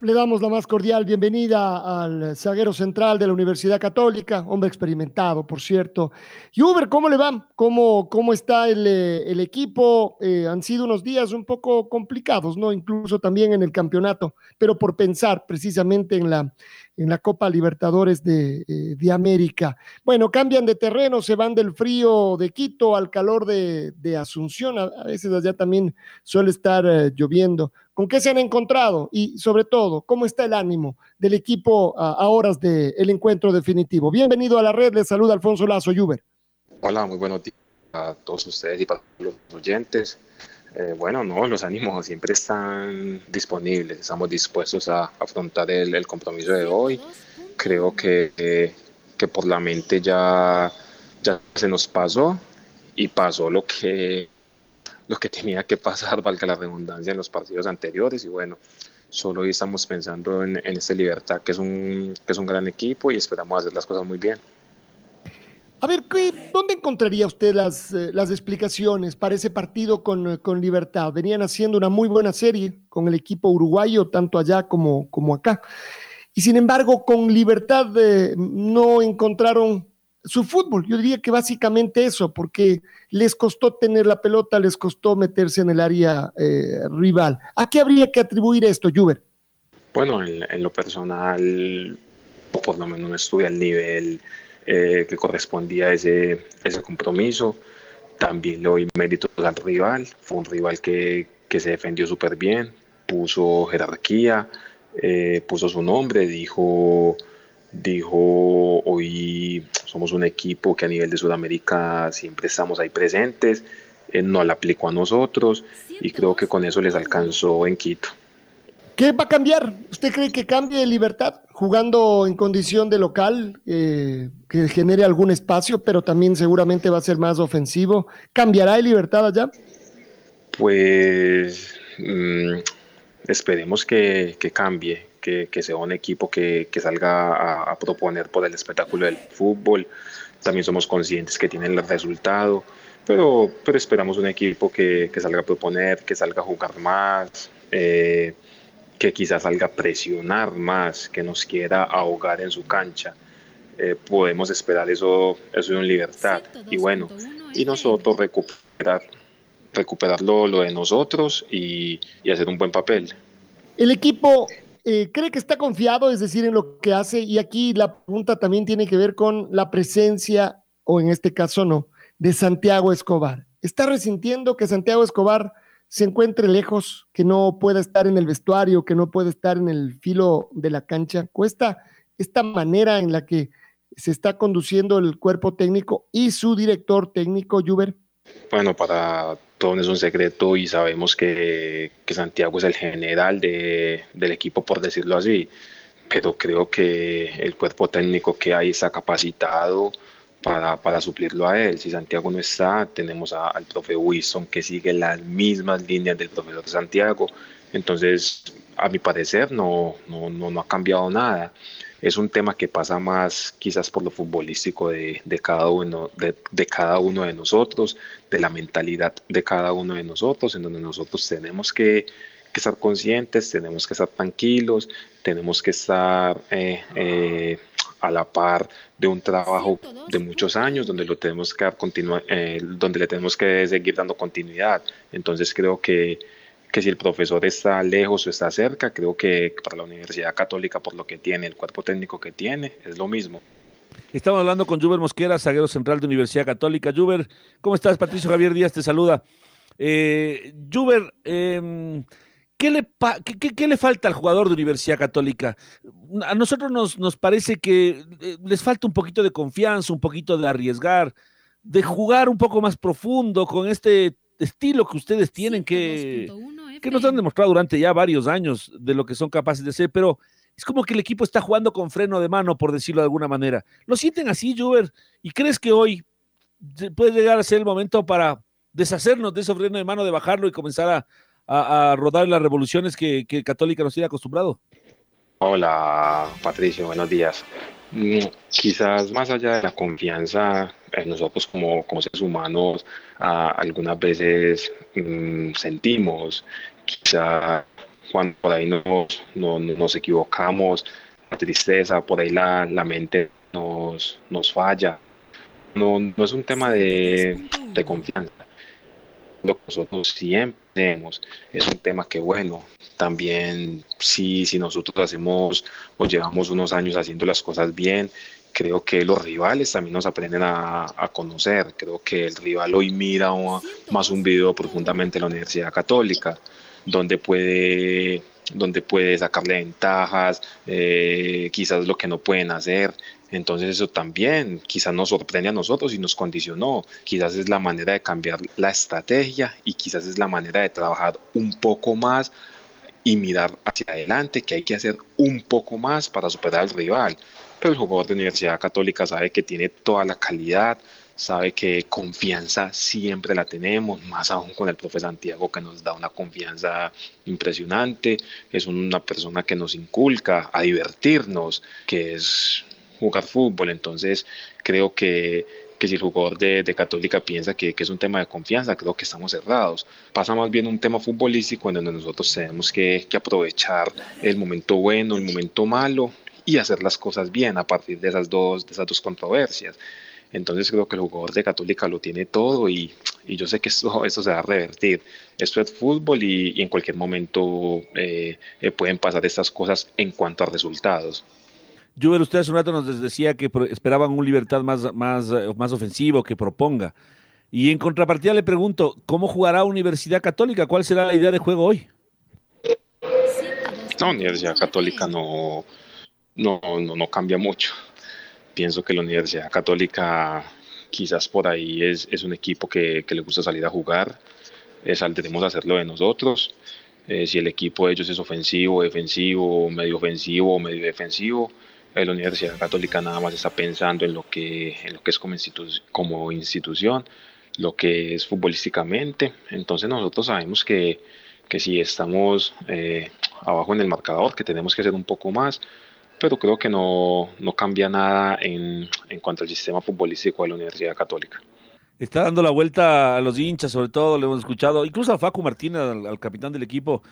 Le damos la más cordial bienvenida al zaguero central de la Universidad Católica, hombre experimentado, por cierto. Y Uber, ¿cómo le va? ¿Cómo, cómo está el, eh, el equipo? Eh, han sido unos días un poco complicados, ¿no? Incluso también en el campeonato, pero por pensar precisamente en la, en la Copa Libertadores de, eh, de, América. Bueno, cambian de terreno, se van del frío de Quito al calor de, de Asunción. A, veces allá también suele estar uh, lloviendo. ¿Con qué se han encontrado? Y sobre todo, ¿cómo está el ánimo del equipo uh, a horas del de encuentro definitivo? Bienvenido a la red, les saluda Alfonso Lazo Yuber. Hola, muy buenos días a todos ustedes y para los oyentes. Eh, bueno, no, los ánimos siempre están disponibles, estamos dispuestos a afrontar el, el compromiso de hoy. Creo que, que por la mente ya, ya se nos pasó y pasó lo que, lo que tenía que pasar, valga la redundancia, en los partidos anteriores y bueno, solo hoy estamos pensando en, en este Libertad, que es, un, que es un gran equipo y esperamos hacer las cosas muy bien. A ver, ¿dónde encontraría usted las, eh, las explicaciones para ese partido con, con, Libertad? Venían haciendo una muy buena serie con el equipo uruguayo, tanto allá como, como acá. Y sin embargo, con Libertad eh, no encontraron su fútbol. Yo diría que básicamente eso, porque les costó tener la pelota, les costó meterse en el área eh, rival. ¿A qué habría que atribuir esto, Juber? Bueno, en, lo personal, por lo menos no estuve al nivel eh, que correspondía a ese, ese compromiso. También le doy méritos al rival, fue un rival que, que se defendió súper bien, puso jerarquía, eh, puso su nombre, dijo, dijo, hoy somos un equipo que a nivel de Sudamérica siempre estamos ahí presentes, eh, no la aplicó a nosotros y creo que con eso les alcanzó en Quito. ¿Qué va a cambiar? ¿Usted cree que cambie libertad jugando en condición de local, eh, que genere algún espacio, pero también seguramente va a ser más ofensivo? ¿Cambiará de libertad allá? Pues mmm, esperemos que, que cambie, que, que, sea un equipo que, que salga a, proponer por el espectáculo del fútbol. También somos conscientes que tienen el resultado, pero, pero esperamos un equipo que, que salga a proponer, que salga a jugar más. Eh, que quizás salga a presionar más, que nos quiera ahogar en su cancha. Eh, podemos esperar eso, eso en libertad. Y bueno, y nosotros recuperar, recuperar lo, lo de nosotros y, y, hacer un buen papel. El equipo eh, cree que está confiado, es decir, en lo que hace, y aquí la pregunta también tiene que ver con la presencia, o en este caso no, de Santiago Escobar. ¿Está resintiendo que Santiago Escobar se encuentre lejos, que no pueda estar en el vestuario, que no pueda estar en el filo de la cancha. Cuesta esta manera en la que se está conduciendo el cuerpo técnico y su director técnico, Juber. Bueno, para todos es un secreto y sabemos que, que Santiago es el general de, del equipo, por decirlo así, pero creo que el cuerpo técnico que hay está capacitado, para, para, suplirlo a él. Si Santiago no está, tenemos a, al profe Wilson que sigue las mismas líneas del profesor Santiago. Entonces, a mi parecer, no, no, no, no ha cambiado nada. Es un tema que pasa más quizás por lo futbolístico de, de cada, uno, de, de, cada uno de nosotros, de la mentalidad de cada uno de nosotros, en donde nosotros tenemos que, que estar conscientes, tenemos que estar tranquilos, tenemos que estar eh, eh, a la par de un trabajo de muchos años donde lo tenemos que dar continua, eh, donde le tenemos que seguir dando continuidad. Entonces creo que, que si el profesor está lejos o está cerca, creo que para la Universidad Católica, por lo que tiene, el cuerpo técnico que tiene, es lo mismo. Estamos hablando con Juber Mosquera, zaguero central de Universidad Católica. Juber, ¿cómo estás? Patricio Javier Díaz te saluda. Eh, Juber, em, ¿qué, le qué, le falta al jugador de Universidad Católica? A nosotros nos, nos parece que eh, les falta un poquito de confianza, un poquito de arriesgar, de jugar un poco más profundo con este estilo que ustedes tienen, que, que nos han demostrado durante ya varios años de lo que son capaces de hacer, pero es como que el equipo está jugando con freno de mano, por decirlo de alguna manera. ¿Lo sienten así, Juber? ¿Y crees que hoy puede llegar a ser el momento para deshacernos de ese freno de mano, de bajarlo y comenzar a, rodar las revoluciones que, que Católica nos tiene acostumbrado? Hola, Patricio, buenos días. Mm, quizás más allá de la confianza en nosotros como, como seres humanos, algunas veces mm, sentimos, quizá cuando por ahí nos, nos equivocamos, la tristeza, por ahí la, la mente nos, nos falla. No, no es un tema de, de confianza. Lo que nosotros siempre tenemos es un tema que, bueno, también si, si nosotros hacemos o llevamos unos años haciendo las cosas bien, creo que los rivales también nos aprenden a, a conocer. Creo que el rival hoy mira más un video profundamente en la Universidad Católica donde puede, donde puede sacarle ventajas, eh, quizás lo que no pueden hacer. Entonces eso también quizás nos sorprende a nosotros y nos condicionó. Quizás es la manera de cambiar la estrategia y quizás es la manera de trabajar un poco más y mirar hacia adelante, que hay que hacer un poco más para superar al rival. Pero el jugador de Universidad Católica sabe que tiene toda la calidad, sabe que confianza siempre la tenemos, más aún con el profe Santiago que nos da una confianza impresionante, es una persona que nos inculca a divertirnos, que es jugar fútbol, entonces creo que, que si el jugador de, de Católica piensa que, que, es un tema de confianza, creo que estamos cerrados. Pasa más bien un tema futbolístico en donde nosotros tenemos que, que aprovechar el momento bueno, el momento malo y hacer las cosas bien a partir de esas dos, de esas dos controversias. Entonces creo que el jugador de Católica lo tiene todo y, y yo sé que esto, esto se va a revertir. Esto es fútbol y, y en cualquier momento eh, eh, pueden pasar estas cosas en cuanto a resultados. Juven, usted hace un rato nos decía que esperaban un Libertad más, más, eh, más ofensivo, que proponga. Y en contrapartida le pregunto, ¿cómo jugará Universidad Católica? ¿Cuál será la idea de juego hoy? No, Universidad Católica no, no, no, no cambia mucho pienso que la Universidad Católica quizás por ahí es, es un equipo que, que, le gusta salir a jugar, eh, saldremos a hacerlo de nosotros. Eh, si el equipo de ellos es ofensivo, defensivo, medio ofensivo o medio defensivo, la Universidad Católica nada más está pensando en lo que, en lo que es como, institu como institución, lo que es futbolísticamente. Entonces nosotros sabemos que, que si estamos eh, abajo en el marcador, que tenemos que hacer un poco más, pero creo que no, no cambia nada en, en, cuanto al sistema futbolístico de la Universidad Católica. Está dando la vuelta a los hinchas, sobre todo, lo hemos escuchado, incluso a Facu Martínez, al, al, capitán del equipo,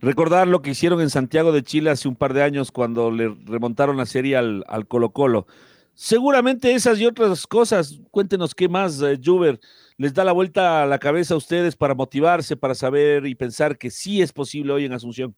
recordar lo que hicieron en Santiago de Chile hace un par de años cuando le remontaron la serie al, al Colo Colo. Seguramente esas y otras cosas, cuéntenos qué más, eh, Juber, les da la vuelta a la cabeza a ustedes para motivarse, para saber y pensar que sí es posible hoy en Asunción.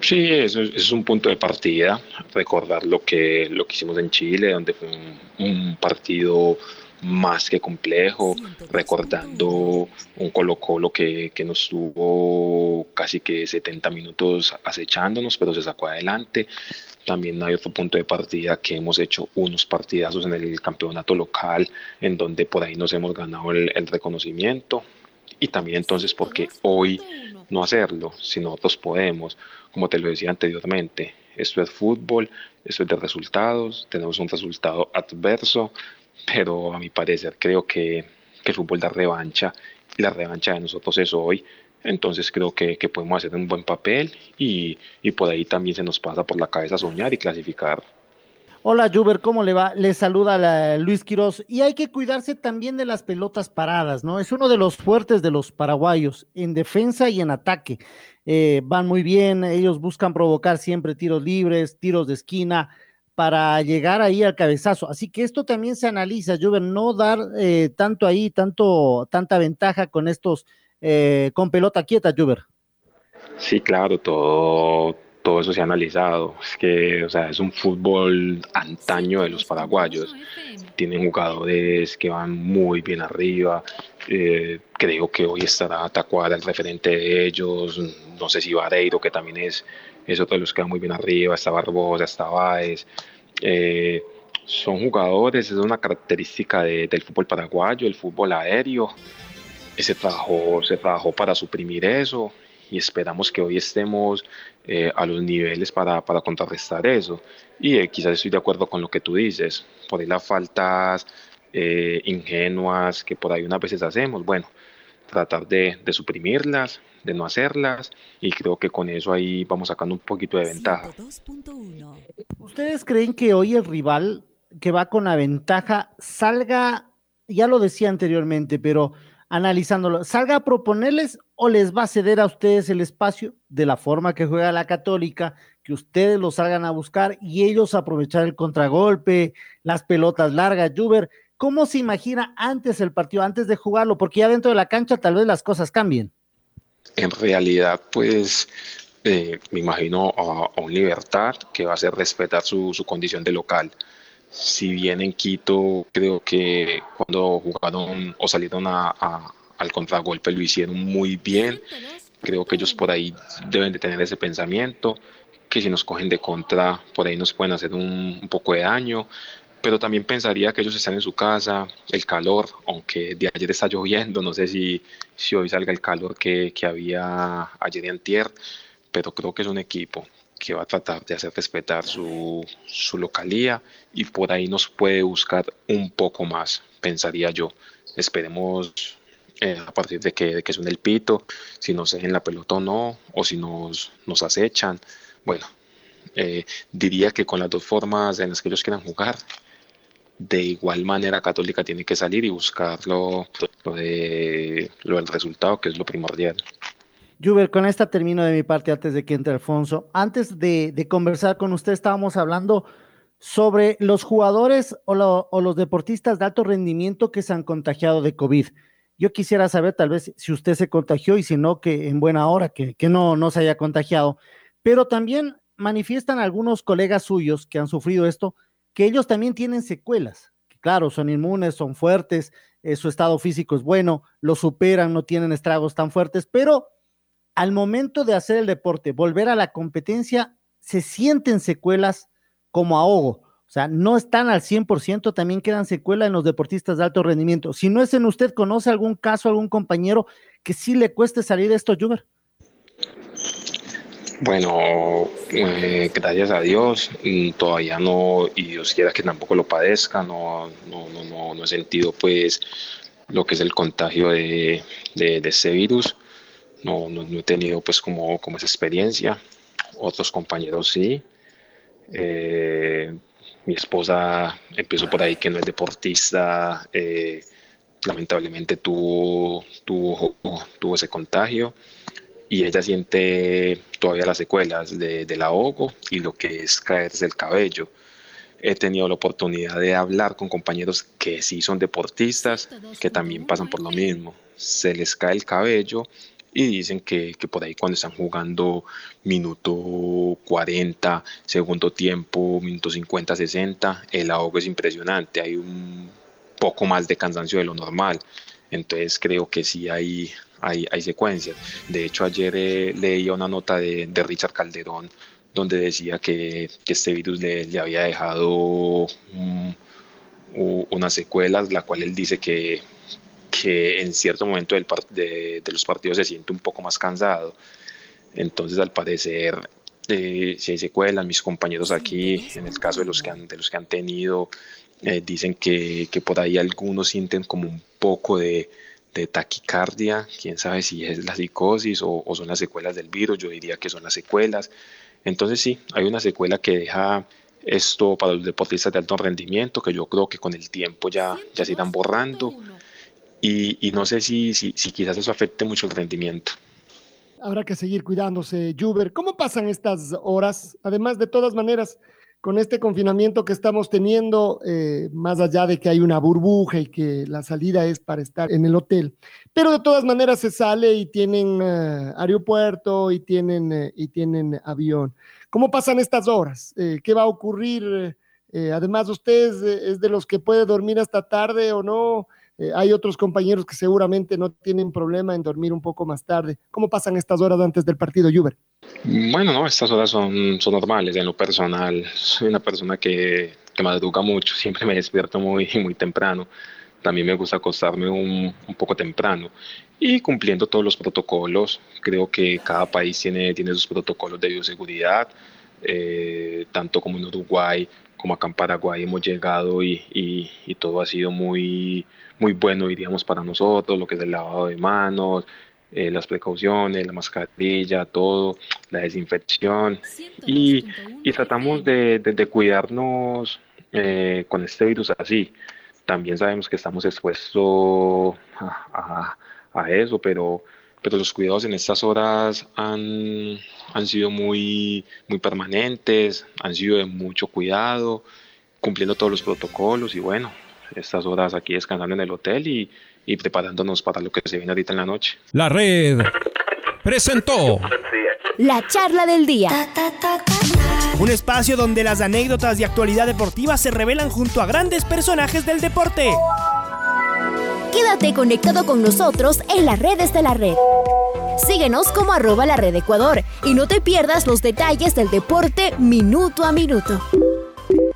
Sí, eso es, un punto de partida, recordar lo que, lo que hicimos en Chile, donde fue un, un partido más que complejo, recordando un Colo Colo que, que, nos tuvo casi que 70 minutos acechándonos, pero se sacó adelante. También hay otro punto de partida que hemos hecho unos partidazos en el campeonato local, en donde por ahí nos hemos ganado el, el reconocimiento. Y también entonces, porque hoy no hacerlo, si nosotros podemos, como te lo decía anteriormente, esto es fútbol, esto es de resultados, tenemos un resultado adverso, pero a mi parecer creo que, que el fútbol da revancha y la revancha de nosotros es hoy. Entonces creo que, que podemos hacer un buen papel y, y por ahí también se nos pasa por la cabeza soñar y clasificar Hola, Juber, ¿cómo le va? Le saluda Luis Quiroz. Y hay que cuidarse también de las pelotas paradas, ¿no? Es uno de los fuertes de los paraguayos, en defensa y en ataque. Eh, van muy bien, ellos buscan provocar siempre tiros libres, tiros de esquina, para llegar ahí al cabezazo. Así que esto también se analiza, Juber, no dar eh, tanto ahí, tanto, tanta ventaja con estos, eh, con pelota quieta, Juber. Sí, claro, todo todo eso se ha analizado. Es que, o sea, es un fútbol antaño de los paraguayos. Tienen jugadores que van muy bien arriba. Eh, creo que hoy estará Tacuara el referente de ellos. No sé si Vareiro, que también es, es otro de los que va muy bien arriba. Está Barbosa, está Baez. Eh, son jugadores, es una característica del fútbol paraguayo, el fútbol aéreo. Se trabajó, se trabajó para suprimir eso y esperamos que hoy estemos eh, a los niveles para, para contrarrestar eso. Y eh, quizás estoy de acuerdo con lo que tú dices, por ahí las faltas eh, ingenuas que por ahí unas veces hacemos, bueno, tratar de, de, suprimirlas, de no hacerlas, y creo que con eso ahí vamos sacando un poquito de ventaja. ¿Ustedes creen que hoy el rival que va con la ventaja salga, ya lo decía anteriormente, pero analizándolo, salga a proponerles o les va a ceder a ustedes el espacio de la forma que juega la católica, que ustedes lo salgan a buscar y ellos aprovechar el contragolpe, las pelotas largas, Juber, ¿cómo se imagina antes el partido, antes de jugarlo? Porque ya dentro de la cancha tal vez las cosas cambien. En realidad, pues eh, me imagino a, un Libertad que va a hacer respetar su, su condición de local si bien en Quito creo que cuando jugaron o salieron a, al contragolpe lo hicieron muy bien, creo que ellos por ahí deben de tener ese pensamiento, que si nos cogen de contra, por ahí nos pueden hacer un, un poco de daño, pero también pensaría que ellos están en su casa, el calor, aunque de ayer está lloviendo, no sé si, si hoy salga el calor que, que había ayer y antier, pero creo que es un equipo que va a tratar de hacer respetar su, su localía y por ahí nos puede buscar un poco más, pensaría yo. Esperemos eh, a partir de que, de que suene el pito, si nos dejen la pelota o no, o si nos, nos acechan. Bueno, eh, diría que con las dos formas en las que ellos quieran jugar, de igual manera Católica tiene que salir y buscar lo, lo, de, lo del resultado, que es lo primordial. Juber, con esta termino de mi parte antes de que entre Alfonso. Antes de, conversar con usted, estábamos hablando sobre los jugadores o, los deportistas de alto rendimiento que se han contagiado de COVID. Yo quisiera saber tal vez si usted se contagió y si no, que en buena hora, que, que no, no se haya contagiado. Pero también manifiestan algunos colegas suyos que han sufrido esto, que ellos también tienen secuelas. claro, son inmunes, son fuertes, eh, su estado físico es bueno, lo superan, no tienen estragos tan fuertes, pero al momento de hacer el deporte, volver a la competencia, se sienten secuelas como ahogo. O sea, no están al 100%, también quedan secuelas en los deportistas de alto rendimiento. Si no es en usted, ¿conoce algún caso, algún compañero que sí le cueste salir de esto, Juber? Bueno, eh, gracias a Dios, todavía no, y Dios quiera que tampoco lo padezca, no, no, no, no, he sentido pues lo que es el contagio de, de ese virus no, no, he tenido pues como, como esa experiencia. Otros compañeros sí. Eh, mi esposa empezó por ahí que no es deportista, eh, lamentablemente tuvo, tuvo, tuvo ese contagio y ella siente todavía las secuelas de, del ahogo y lo que es caerse el cabello. He tenido la oportunidad de hablar con compañeros que sí son deportistas, que también pasan por lo mismo. Se les cae el cabello y dicen que, que, por ahí cuando están jugando minuto 40, segundo tiempo, minuto 50, 60, el ahogo es impresionante, hay un poco más de cansancio de lo normal. Entonces creo que sí hay, hay, hay secuencias. De hecho, ayer eh, leía una nota de, de, Richard Calderón donde decía que, que este virus le, le había dejado um, unas secuelas, la cual él dice que que en cierto momento del de, de, los partidos se siente un poco más cansado. Entonces, al parecer, eh, si hay secuelas, mis compañeros aquí, en el caso de los que han, de los que han tenido, eh, dicen que, que, por ahí algunos sienten como un poco de, de taquicardia, quién sabe si es la psicosis o, o, son las secuelas del virus, yo diría que son las secuelas. Entonces sí, hay una secuela que deja esto para los deportistas de alto rendimiento, que yo creo que con el tiempo ya, ya se irán borrando y, no sé si, si, si, quizás eso afecte mucho el rendimiento. Habrá que seguir cuidándose, Juber. ¿Cómo pasan estas horas? Además, de todas maneras, con este confinamiento que estamos teniendo, eh, más allá de que hay una burbuja y que la salida es para estar en el hotel. Pero de todas maneras se sale y tienen eh, aeropuerto y tienen, eh, y tienen avión. ¿Cómo pasan estas horas? ¿Qué va a ocurrir? además, ¿usted es de los que puede dormir hasta tarde o no? Eh, hay otros compañeros que seguramente no tienen problema en dormir un poco más tarde. ¿Cómo pasan estas horas antes del partido, Juber? Bueno, no, estas horas son, son normales en lo personal. Soy una persona que, que madruga mucho, siempre me despierto muy, muy temprano. También me gusta acostarme un, un poco temprano y cumpliendo todos los protocolos. Creo que cada país tiene, tiene sus protocolos de bioseguridad, eh, tanto como en Uruguay como acá en Paraguay hemos llegado y, y, y todo ha sido muy, muy bueno, diríamos, para nosotros, lo que es el lavado de manos, eh, las precauciones, la mascarilla, todo, la desinfección. Y, y tratamos de, de, cuidarnos eh, con este virus así. También sabemos que estamos expuestos a, a, a, eso, pero, pero los cuidados en estas horas han, han sido muy, muy permanentes, han sido de mucho cuidado, cumpliendo todos los protocolos y bueno, estas horas aquí descansando en el hotel y, y preparándonos para lo que se viene ahorita en la noche. La red presentó la charla del día. Un espacio donde las anécdotas de actualidad deportiva se revelan junto a grandes personajes del deporte. Quédate conectado con nosotros en las redes de la red. Síguenos como arroba la red Ecuador y no te pierdas los detalles del deporte minuto a minuto.